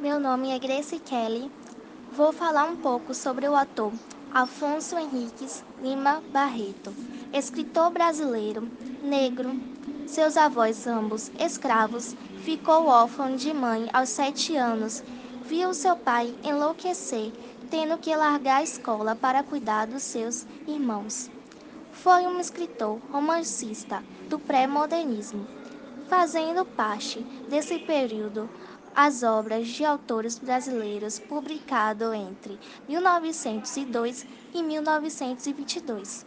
Meu nome é Grace Kelly. Vou falar um pouco sobre o ator Afonso Henriques Lima Barreto, escritor brasileiro, negro. Seus avós, ambos escravos, ficou órfão de mãe aos sete anos. Viu seu pai enlouquecer, tendo que largar a escola para cuidar dos seus irmãos. Foi um escritor romancista do pré-modernismo, fazendo parte desse período as obras de autores brasileiros publicado entre 1902 e 1922.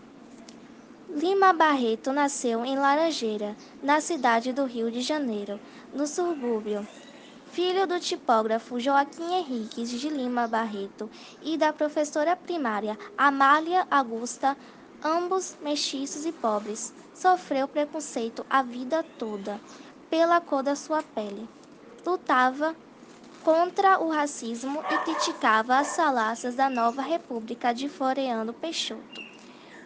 Lima Barreto nasceu em Laranjeira, na cidade do Rio de Janeiro, no subúrbio. Filho do tipógrafo Joaquim Henriques de Lima Barreto e da professora primária Amália Augusta, ambos mestiços e pobres, sofreu preconceito a vida toda pela cor da sua pele lutava contra o racismo e criticava as falácias da nova República de Floriano Peixoto.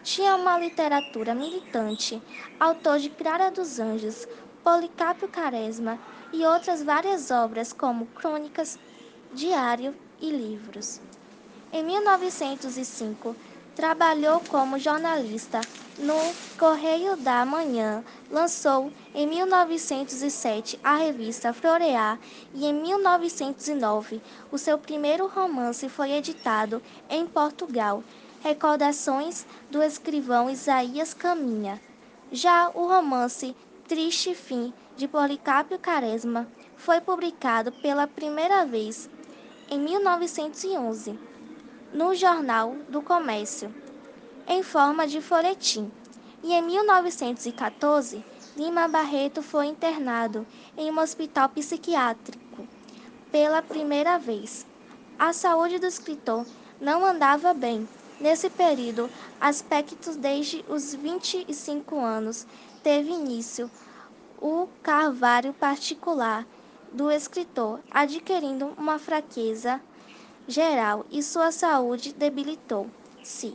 Tinha uma literatura militante, autor de Clara dos Anjos, Policápio Caresma e outras várias obras como crônicas, diário e livros. Em 1905, Trabalhou como jornalista no Correio da Manhã, lançou em 1907 a revista Florear e em 1909 o seu primeiro romance foi editado em Portugal, Recordações do escrivão Isaías Caminha. Já o romance Triste Fim de Policápio Caresma foi publicado pela primeira vez em 1911 no Jornal do Comércio, em forma de folhetim. E em 1914, Lima Barreto foi internado em um hospital psiquiátrico pela primeira vez. A saúde do escritor não andava bem. Nesse período, aspectos desde os 25 anos, teve início o carvalho particular do escritor, adquirindo uma fraqueza geral e sua saúde debilitou-se.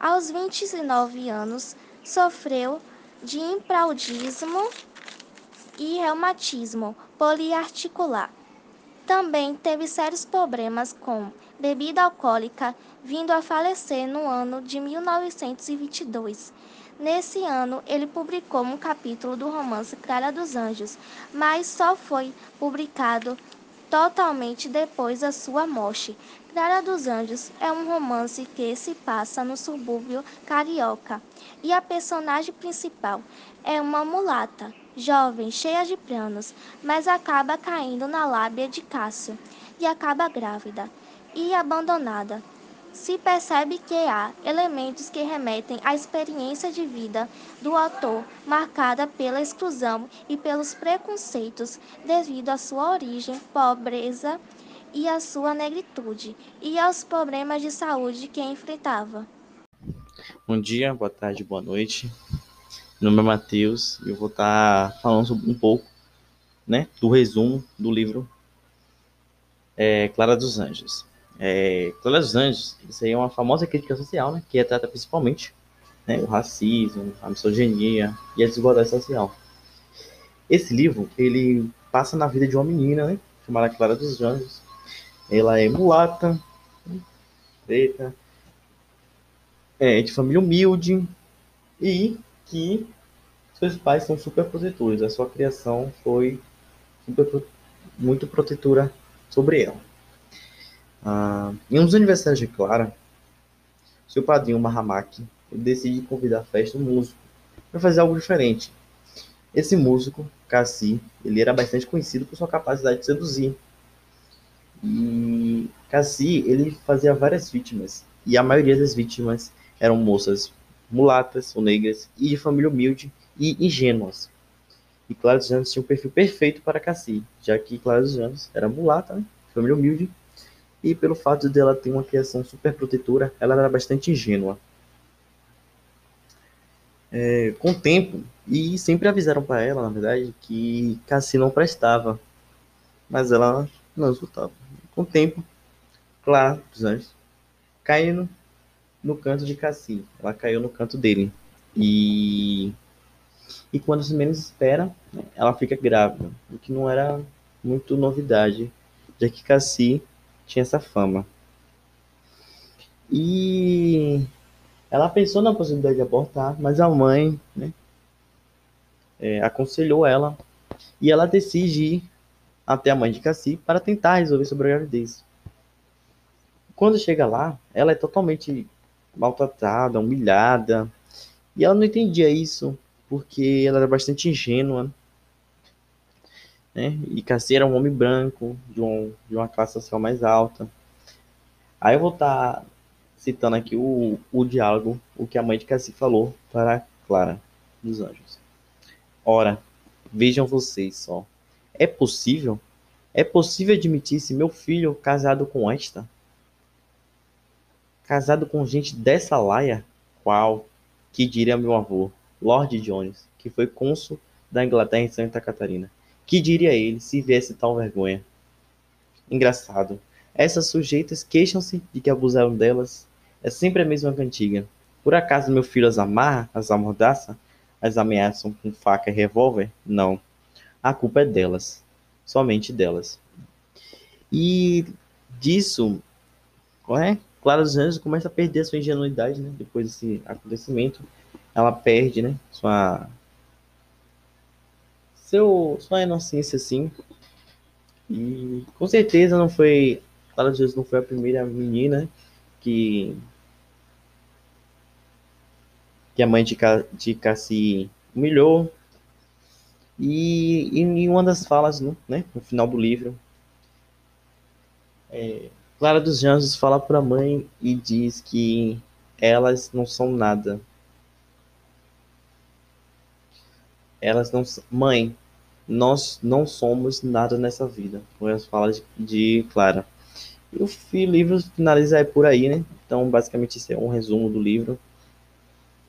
Aos 29 anos, sofreu de impraudismo e reumatismo poliarticular. Também teve sérios problemas com bebida alcoólica, vindo a falecer no ano de 1922. Nesse ano, ele publicou um capítulo do romance Clara dos Anjos, mas só foi publicado totalmente depois da sua morte. Clara dos Anjos é um romance que se passa no subúrbio carioca e a personagem principal é uma mulata, jovem, cheia de planos, mas acaba caindo na lábia de Cássio e acaba grávida e abandonada se percebe que há elementos que remetem à experiência de vida do autor, marcada pela exclusão e pelos preconceitos devido à sua origem, pobreza e à sua negritude, e aos problemas de saúde que enfrentava. Bom dia, boa tarde, boa noite. Meu nome é Matheus e eu vou estar falando um pouco né, do resumo do livro é, Clara dos Anjos. É, Clara Anjos, isso aí é uma famosa crítica social, né, que trata principalmente né, o racismo, a misoginia e a desigualdade social. Esse livro, ele passa na vida de uma menina, né, chamada Clara dos Anjos. Ela é mulata, preta, é de família humilde e que seus pais são super protetores. A sua criação foi super, muito protetora sobre ela. Ah, em um dos aniversários de Clara, seu padrinho Mahamak decide convidar a festa um músico para fazer algo diferente. Esse músico, Cassi, ele era bastante conhecido por sua capacidade de seduzir. E Cassi, ele fazia várias vítimas, e a maioria das vítimas eram moças mulatas ou negras e de família humilde e ingênuas. E Clara dos Anos tinha um perfil perfeito para Cassi, já que Clara dos Anos era mulata, né? família humilde e pelo fato dela ter uma criação super protetora, ela era bastante ingênua. É, com o tempo, e sempre avisaram para ela, na verdade, que Cassi não prestava, mas ela não escutava. Com o tempo, claro, dos anjos, caindo no canto de Cassi, ela caiu no canto dele. E, e quando se menos espera, né, ela fica grávida, o que não era muito novidade já que Cassi tinha essa fama. E ela pensou na possibilidade de abortar, mas a mãe né, é, aconselhou ela e ela decide ir até a mãe de Cassi para tentar resolver sobre a gravidez. Quando chega lá, ela é totalmente maltratada, humilhada, e ela não entendia isso porque ela era bastante ingênua. Né? E Cassi era um homem branco, de, um, de uma classe social mais alta. Aí eu vou estar tá citando aqui o, o diálogo, o que a mãe de Cassi falou para Clara dos Anjos. Ora, vejam vocês só. É possível? É possível admitir-se meu filho casado com esta? Casado com gente dessa laia? Qual? Que diria meu avô, Lord Jones, que foi cônsul da Inglaterra em Santa Catarina. Que diria ele se viesse tal vergonha? Engraçado. Essas sujeitas queixam-se de que abusaram delas. É sempre a mesma cantiga. Por acaso meu filho as amarra, as amordaça, as ameaçam com faca e revólver? Não. A culpa é delas. Somente delas. E disso, é? Clara dos Anjos começa a perder a sua ingenuidade, né? Depois desse acontecimento, ela perde, né? Sua seu sua inocência, assim. E com certeza não foi Clara Anjos não foi a primeira menina que que a mãe de, de Cassie humilhou. E, em uma das falas, né, no final do livro, é, Clara dos Anjos fala para a mãe e diz que elas não são nada. Elas não mãe, nós não somos nada nessa vida. Foi as falas de Clara. E o livro finaliza por aí, né? Então, basicamente, isso é um resumo do livro.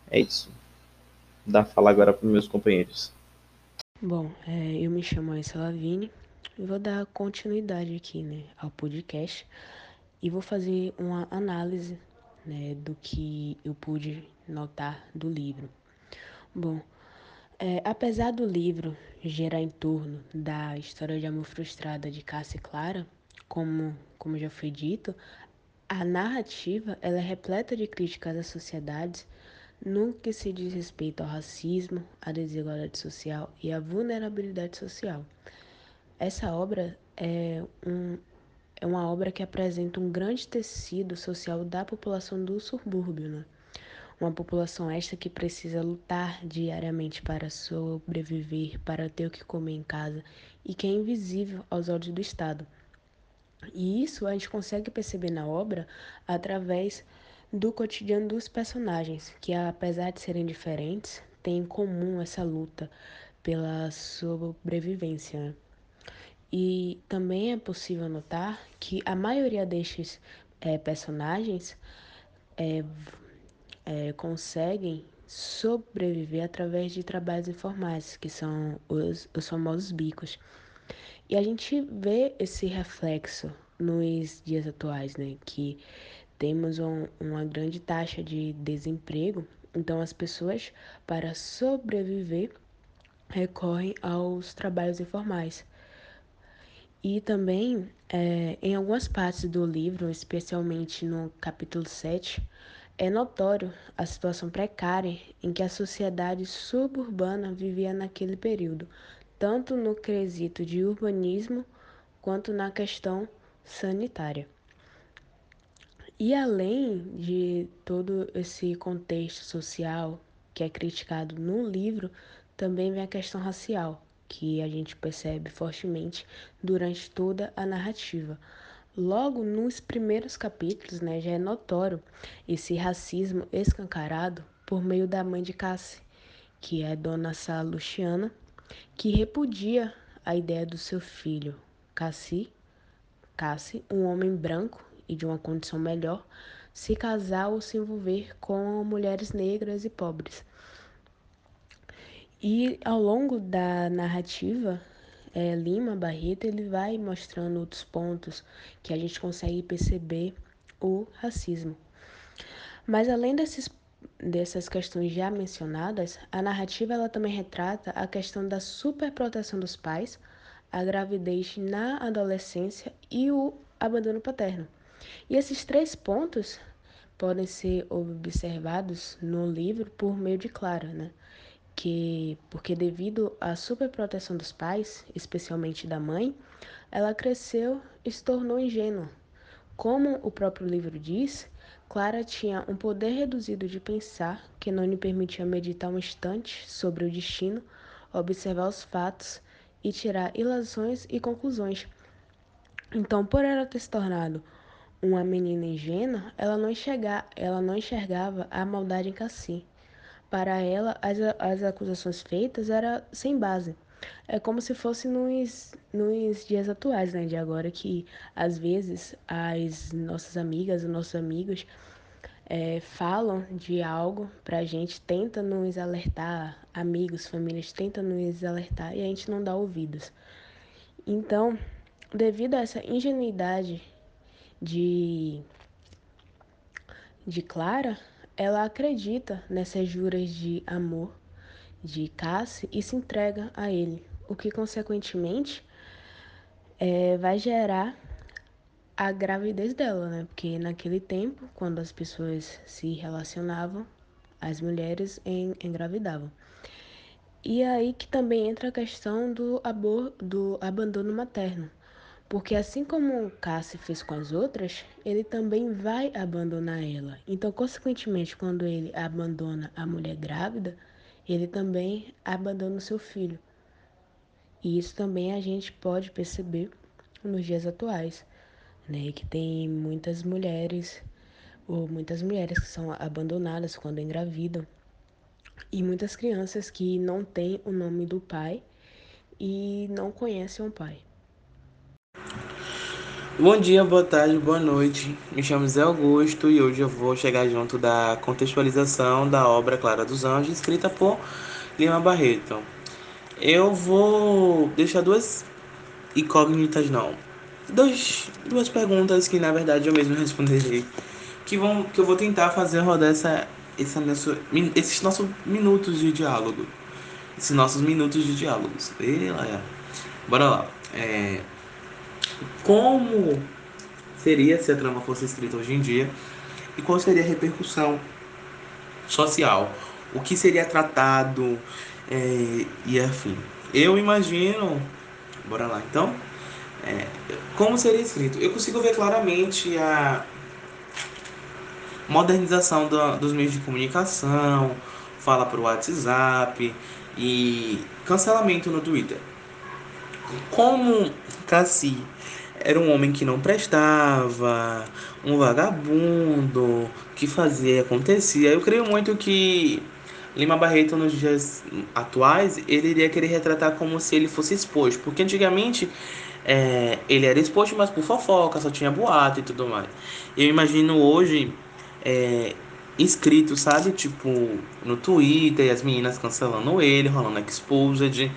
É isso. Dá falar agora para meus companheiros. Bom, é, eu me chamo Aissa Lavigne e vou dar continuidade aqui, né, ao podcast e vou fazer uma análise né, do que eu pude notar do livro. Bom, é, apesar do livro gerar em torno da história de amor frustrada de Cássia e Clara, como, como já foi dito, a narrativa ela é repleta de críticas às sociedades no que se diz respeito ao racismo, à desigualdade social e à vulnerabilidade social. Essa obra é um, é uma obra que apresenta um grande tecido social da população do subúrbio, né? Uma população esta que precisa lutar diariamente para sobreviver, para ter o que comer em casa e que é invisível aos olhos do Estado. E isso a gente consegue perceber na obra através do cotidiano dos personagens, que apesar de serem diferentes, têm em comum essa luta pela sobrevivência. Né? E também é possível notar que a maioria destes é, personagens é, é, conseguem sobreviver através de trabalhos informais, que são os, os famosos bicos. E a gente vê esse reflexo nos dias atuais, né? Que temos um, uma grande taxa de desemprego, então as pessoas, para sobreviver, recorrem aos trabalhos informais. E também, é, em algumas partes do livro, especialmente no capítulo 7, é notório a situação precária em que a sociedade suburbana vivia naquele período, tanto no quesito de urbanismo quanto na questão sanitária. E além de todo esse contexto social que é criticado no livro, também vem a questão racial, que a gente percebe fortemente durante toda a narrativa. Logo nos primeiros capítulos, né, já é notório esse racismo escancarado por meio da mãe de Cassie, que é Dona Sá Luciana, que repudia a ideia do seu filho, Cassie, Cassie, um homem branco e de uma condição melhor, se casar ou se envolver com mulheres negras e pobres. E ao longo da narrativa, é, Lima Barreto ele vai mostrando outros pontos que a gente consegue perceber o racismo. Mas além desses, dessas questões já mencionadas, a narrativa ela também retrata a questão da superproteção dos pais, a gravidez na adolescência e o abandono paterno. E esses três pontos podem ser observados no livro por meio de Clara, né? Que, porque devido à superproteção dos pais, especialmente da mãe, ela cresceu e se tornou ingênua. Como o próprio livro diz, Clara tinha um poder reduzido de pensar que não lhe permitia meditar um instante sobre o destino, observar os fatos e tirar ilações e conclusões. Então, por ela ter se tornado uma menina ingênua, ela não, enxerga, ela não enxergava a maldade em Cassim. Para ela, as, as acusações feitas eram sem base. É como se fosse nos, nos dias atuais, né, de agora, que às vezes as nossas amigas, os nossos amigos é, falam de algo pra gente, tenta nos alertar, amigos, famílias tentam nos alertar e a gente não dá ouvidos. Então, devido a essa ingenuidade de, de Clara, ela acredita nessas juras de amor de Cassie e se entrega a ele, o que consequentemente é, vai gerar a gravidez dela, né? Porque naquele tempo, quando as pessoas se relacionavam, as mulheres engravidavam. E aí que também entra a questão do, abor, do abandono materno. Porque assim como Cassie fez com as outras, ele também vai abandonar ela. Então, consequentemente, quando ele abandona a mulher grávida, ele também abandona o seu filho. E isso também a gente pode perceber nos dias atuais, né? Que tem muitas mulheres ou muitas mulheres que são abandonadas quando engravidam e muitas crianças que não têm o nome do pai e não conhecem o pai. Bom dia, boa tarde, boa noite. Me chamo Zé Augusto e hoje eu vou chegar junto da contextualização da obra Clara dos Anjos, escrita por Lima Barreto. Eu vou deixar duas incógnitas, não. Dois, duas perguntas que na verdade eu mesmo responderei. Que, vão, que eu vou tentar fazer rodar essa, essa nosso, esses nossos minutos de diálogo. Esses nossos minutos de diálogos. Bora lá. É, como seria se a trama fosse escrita hoje em dia e qual seria a repercussão social, o que seria tratado é, e afim. Eu imagino, bora lá então, é, como seria escrito. Eu consigo ver claramente a modernização do, dos meios de comunicação, fala para o WhatsApp e cancelamento no Twitter. Como Cassi era um homem que não prestava, um vagabundo, que fazia acontecia. Eu creio muito que Lima Barreto, nos dias atuais, ele iria querer retratar como se ele fosse exposto, porque antigamente é, ele era exposto, mas por fofoca, só tinha boato e tudo mais. Eu imagino hoje é, escrito, sabe? Tipo, no Twitter, as meninas cancelando ele, rolando exposed.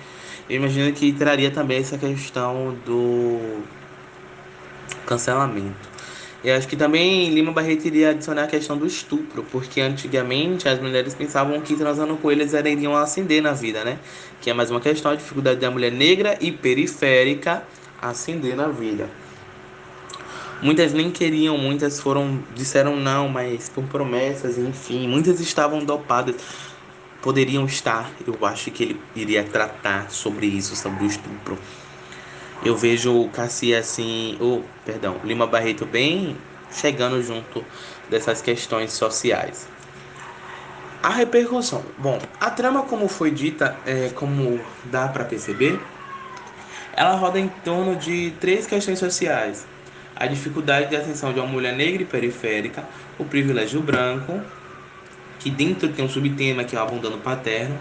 Eu imagino que traria também essa questão do cancelamento. Eu acho que também Lima Barreto iria adicionar a questão do estupro, porque antigamente as mulheres pensavam que transando com eles iriam ascender na vida, né? Que é mais uma questão, a dificuldade da mulher negra e periférica ascender na vida. Muitas nem queriam, muitas foram disseram não, mas por promessas, enfim, muitas estavam dopadas. Poderiam estar, eu acho que ele iria tratar sobre isso, sobre o estupro eu vejo o Cassi assim, o, perdão, Lima Barreto bem chegando junto dessas questões sociais. A repercussão. Bom, a trama, como foi dita, é, como dá para perceber, ela roda em torno de três questões sociais: a dificuldade de ascensão de uma mulher negra e periférica, o privilégio branco, que dentro tem um subtema que é o abandono paterno,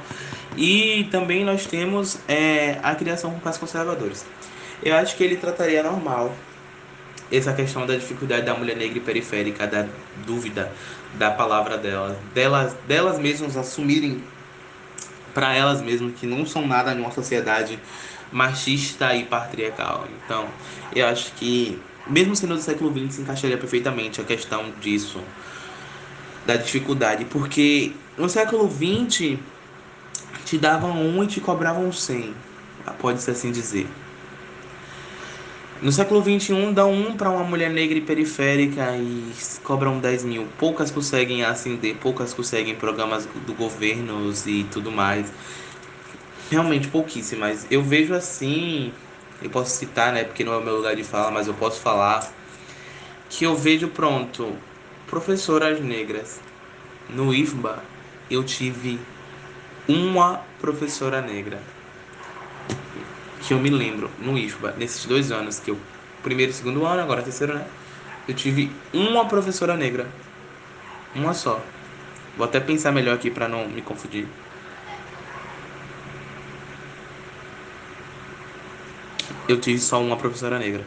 e também nós temos é, a criação com pais conservadores. Eu acho que ele trataria normal essa questão da dificuldade da mulher negra e periférica, da dúvida da palavra delas, delas, delas mesmas assumirem para elas mesmas que não são nada em uma sociedade machista e patriarcal. Então, eu acho que, mesmo sendo do século XX, se encaixaria perfeitamente a questão disso, da dificuldade, porque no século XX te davam um e te cobravam cem, pode-se assim dizer No século XXI, dão um para uma mulher negra e periférica e cobram 10 mil. Poucas conseguem ascender, poucas conseguem programas do governo e tudo mais. Realmente pouquíssimas. Eu vejo assim, eu posso citar, né, porque não é o meu lugar de fala, mas eu posso falar, que eu vejo, pronto, professoras negras. No IFBA, eu tive uma professora negra que eu me lembro no IFBA, nesses dois anos, que eu. Primeiro e segundo ano, agora terceiro, né? Eu tive uma professora negra. Uma só. Vou até pensar melhor aqui para não me confundir. Eu tive só uma professora negra.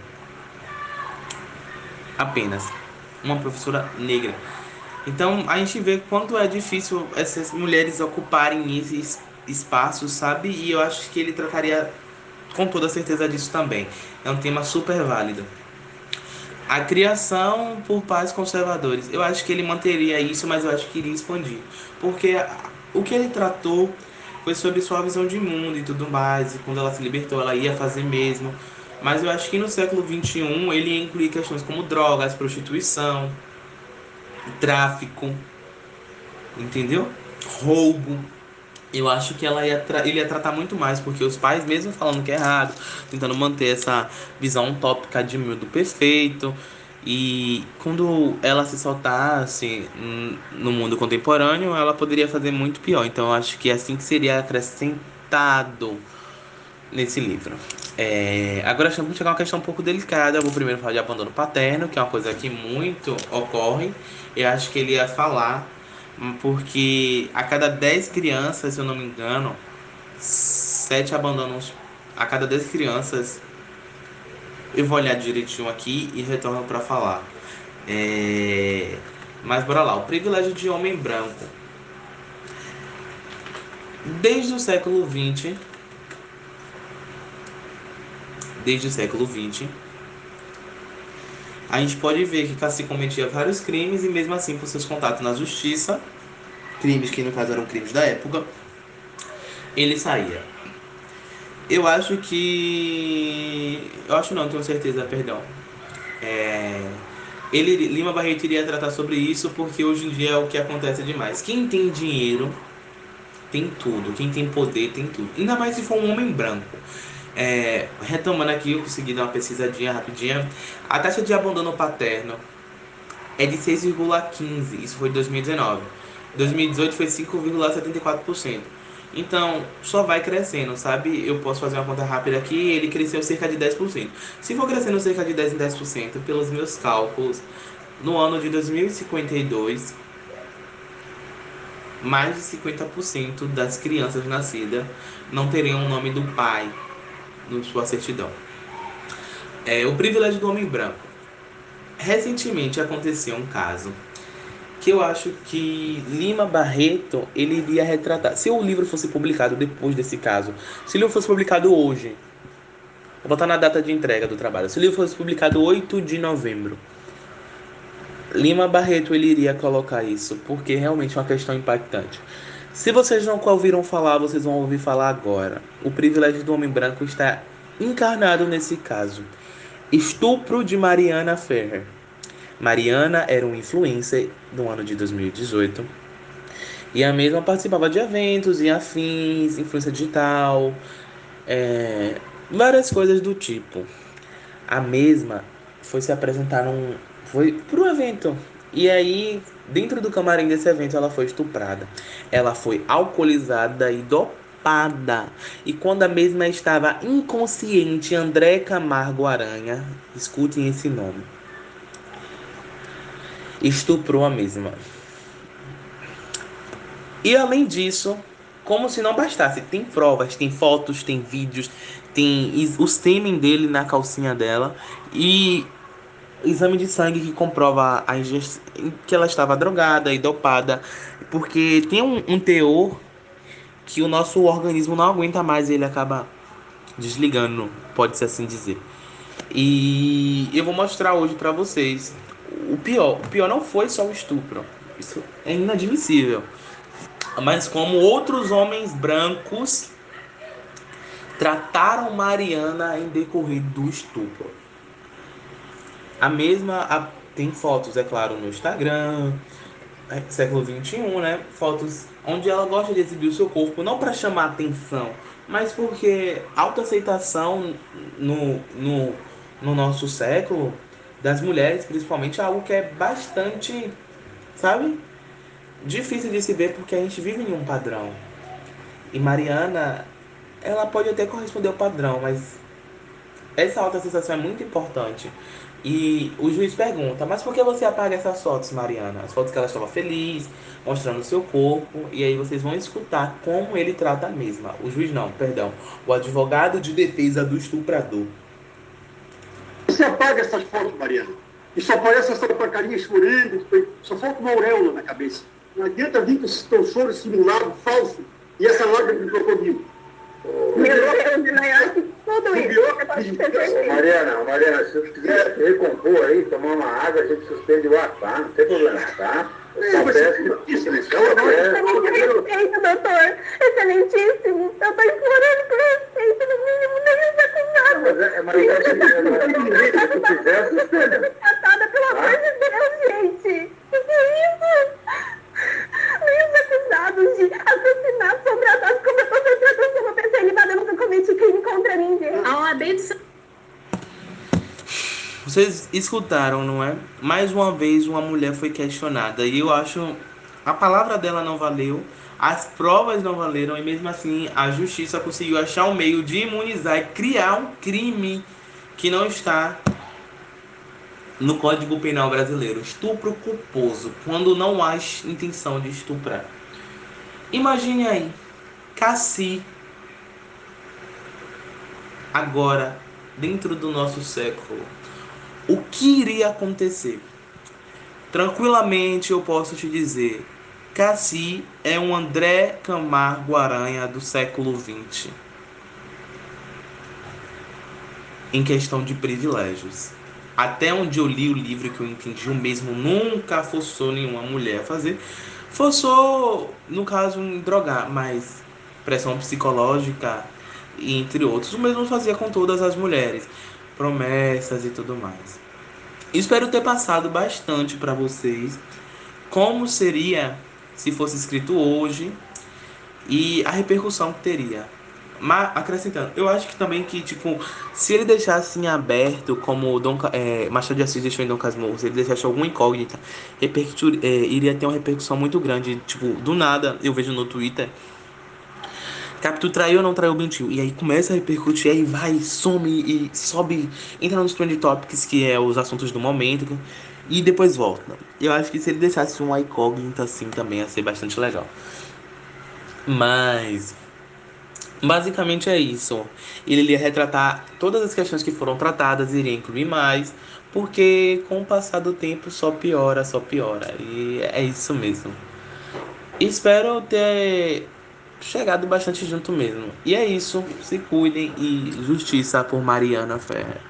Apenas. Uma professora negra. Então a gente vê quanto é difícil essas mulheres ocuparem esses espaços, sabe? E eu acho que ele trataria com toda certeza disso também. É um tema super válido. A criação por pais conservadores. Eu acho que ele manteria isso, mas eu acho que iria expandir. Porque o que ele tratou foi sobre sua visão de mundo e tudo mais. E quando ela se libertou, ela ia fazer mesmo. Mas eu acho que no século XXI ele ia incluir questões como drogas, prostituição, tráfico, entendeu? Roubo eu acho que ela ia ele ia tratar muito mais, porque os pais, mesmo falando que é errado, tentando manter essa visão utópica de mundo perfeito, e quando ela se soltasse no mundo contemporâneo, ela poderia fazer muito pior. Então eu acho que é assim que seria acrescentado nesse livro. É, agora vamos chegar a uma questão um pouco delicada. Eu vou primeiro falar de abandono paterno, que é uma coisa que muito ocorre. Eu acho que ele ia falar porque a cada 10 crianças, se eu não me engano, 7 abandonam a cada 10 crianças. Eu vou olhar direitinho aqui e retorno para falar. É... Mas bora lá, o privilégio de homem branco. Desde o século 20, desde o século 20, a gente pode ver que Cassi cometia vários crimes e mesmo assim, por seus contatos na justiça, crimes que no caso eram crimes da época, ele saía. Eu acho que. Eu acho não, tenho certeza, perdão. É... Ele, Lima Barreto iria tratar sobre isso porque hoje em dia é o que acontece demais. Quem tem dinheiro tem tudo. Quem tem poder tem tudo. Ainda mais se for um homem branco. É, retomando aqui, eu consegui dar uma pesquisadinha rapidinha. A taxa de abandono paterno é de 6,15. Isso foi em 2019. 2018 foi 5,74%. Então, só vai crescendo, sabe? Eu posso fazer uma conta rápida aqui, ele cresceu cerca de 10%. Se for crescendo cerca de 10 em 10%, pelos meus cálculos, no ano de 2052, mais de 50% das crianças nascidas não teriam o nome do pai na sua certidão. É, o privilégio do homem branco. Recentemente aconteceu um caso que eu acho que Lima Barreto ele iria retratar. Se o livro fosse publicado depois desse caso, se o livro fosse publicado hoje, vou botar na data de entrega do trabalho. Se o livro fosse publicado 8 de novembro, Lima Barreto ele iria colocar isso, porque realmente é uma questão impactante. Se vocês não ouviram falar, vocês vão ouvir falar agora. O privilégio do homem branco está encarnado nesse caso. Estupro de Mariana Ferrer. Mariana era uma influencer do ano de 2018 e a mesma participava de eventos e afins, influência digital, é, várias coisas do tipo. A mesma foi se apresentar num. Foi pro evento. E aí Dentro do camarim desse evento, ela foi estuprada. Ela foi alcoolizada e dopada. E quando a mesma estava inconsciente, André Camargo Aranha, escutem esse nome, estuprou a mesma. E além disso, como se não bastasse, tem provas, tem fotos, tem vídeos, tem o sêmen dele na calcinha dela e exame de sangue que comprova a que ela estava drogada e dopada, porque tem um, um teor que o nosso organismo não aguenta mais e ele acaba desligando, pode-se assim dizer. E eu vou mostrar hoje para vocês o pior. O pior não foi só o estupro. Isso é inadmissível. Mas como outros homens brancos trataram Mariana em decorrer do estupro. A mesma a, tem fotos, é claro, no Instagram, é, século 21, né? Fotos onde ela gosta de exibir o seu corpo, não para chamar atenção, mas porque autoaceitação no, no, no nosso século, das mulheres principalmente, é algo que é bastante, sabe? Difícil de se ver porque a gente vive em um padrão. E Mariana, ela pode até corresponder ao padrão, mas essa autoaceitação é muito importante. E o juiz pergunta, mas por que você apaga essas fotos, Mariana? As fotos que ela estava feliz, mostrando o seu corpo, e aí vocês vão escutar como ele trata a mesma. O juiz não, perdão. O advogado de defesa do estuprador. Você apaga essas fotos, Mariana. E só aparece essa porcaria escurando, só falta uma auréola na cabeça. Não adianta vir com esse teu choro simulado, falso, e essa lágrima de crocodilo. Tudo isso. Mariana, Mariana, se você quiser se recompor aí, tomar uma água, a gente suspende o ato, tá? Não tem problema, tá? É, excelentíssimo, respeito, doutor. Excelentíssimo. Eu estou implorando por respeito, no mínimo, nem os acusados. Mas é, mas é, se tu quiser, suspende. Tratada, pelo amor de Deus, gente. O que é isso? Nem os acusados de assassinato sobradados como eu estou tratando como pessoa ilibada, eu nunca cometi crime contra ninguém. A OAB de vocês escutaram, não é? Mais uma vez uma mulher foi questionada e eu acho a palavra dela não valeu, as provas não valeram e mesmo assim a justiça conseguiu achar um meio de imunizar e criar um crime que não está no Código Penal brasileiro, estupro culposo, quando não há intenção de estuprar. Imagine aí, Cassi agora dentro do nosso século o que iria acontecer? Tranquilamente eu posso te dizer, Cassi é um André Camargo Aranha do século XX. Em questão de privilégios. Até onde eu li o livro que eu entendi, o mesmo nunca forçou nenhuma mulher a fazer. Forçou, no caso, em drogar, mas pressão psicológica, entre outros. O mesmo fazia com todas as mulheres promessas e tudo mais. Espero ter passado bastante para vocês como seria se fosse escrito hoje e a repercussão que teria. Mas acrescentando, eu acho que também que, tipo, se ele deixasse em aberto, como Dom, é, Machado de Assis deixou em Dom Casmurro, se ele deixasse alguma incógnita, é, iria ter uma repercussão muito grande. Tipo, do nada, eu vejo no Twitter Capitu traiu ou não traiu o mentiu? E aí começa a repercutir, aí vai, some e sobe, entra nos trend topics, que é os assuntos do momento, e depois volta. Eu acho que se ele deixasse um incógnita assim também ia ser bastante legal. Mas basicamente é isso. Ele iria retratar todas as questões que foram tratadas, iria incluir mais, porque com o passar do tempo só piora, só piora. E é isso mesmo. Espero ter chegado bastante junto mesmo. E é isso. Se cuidem e justiça por Mariana Ferrer.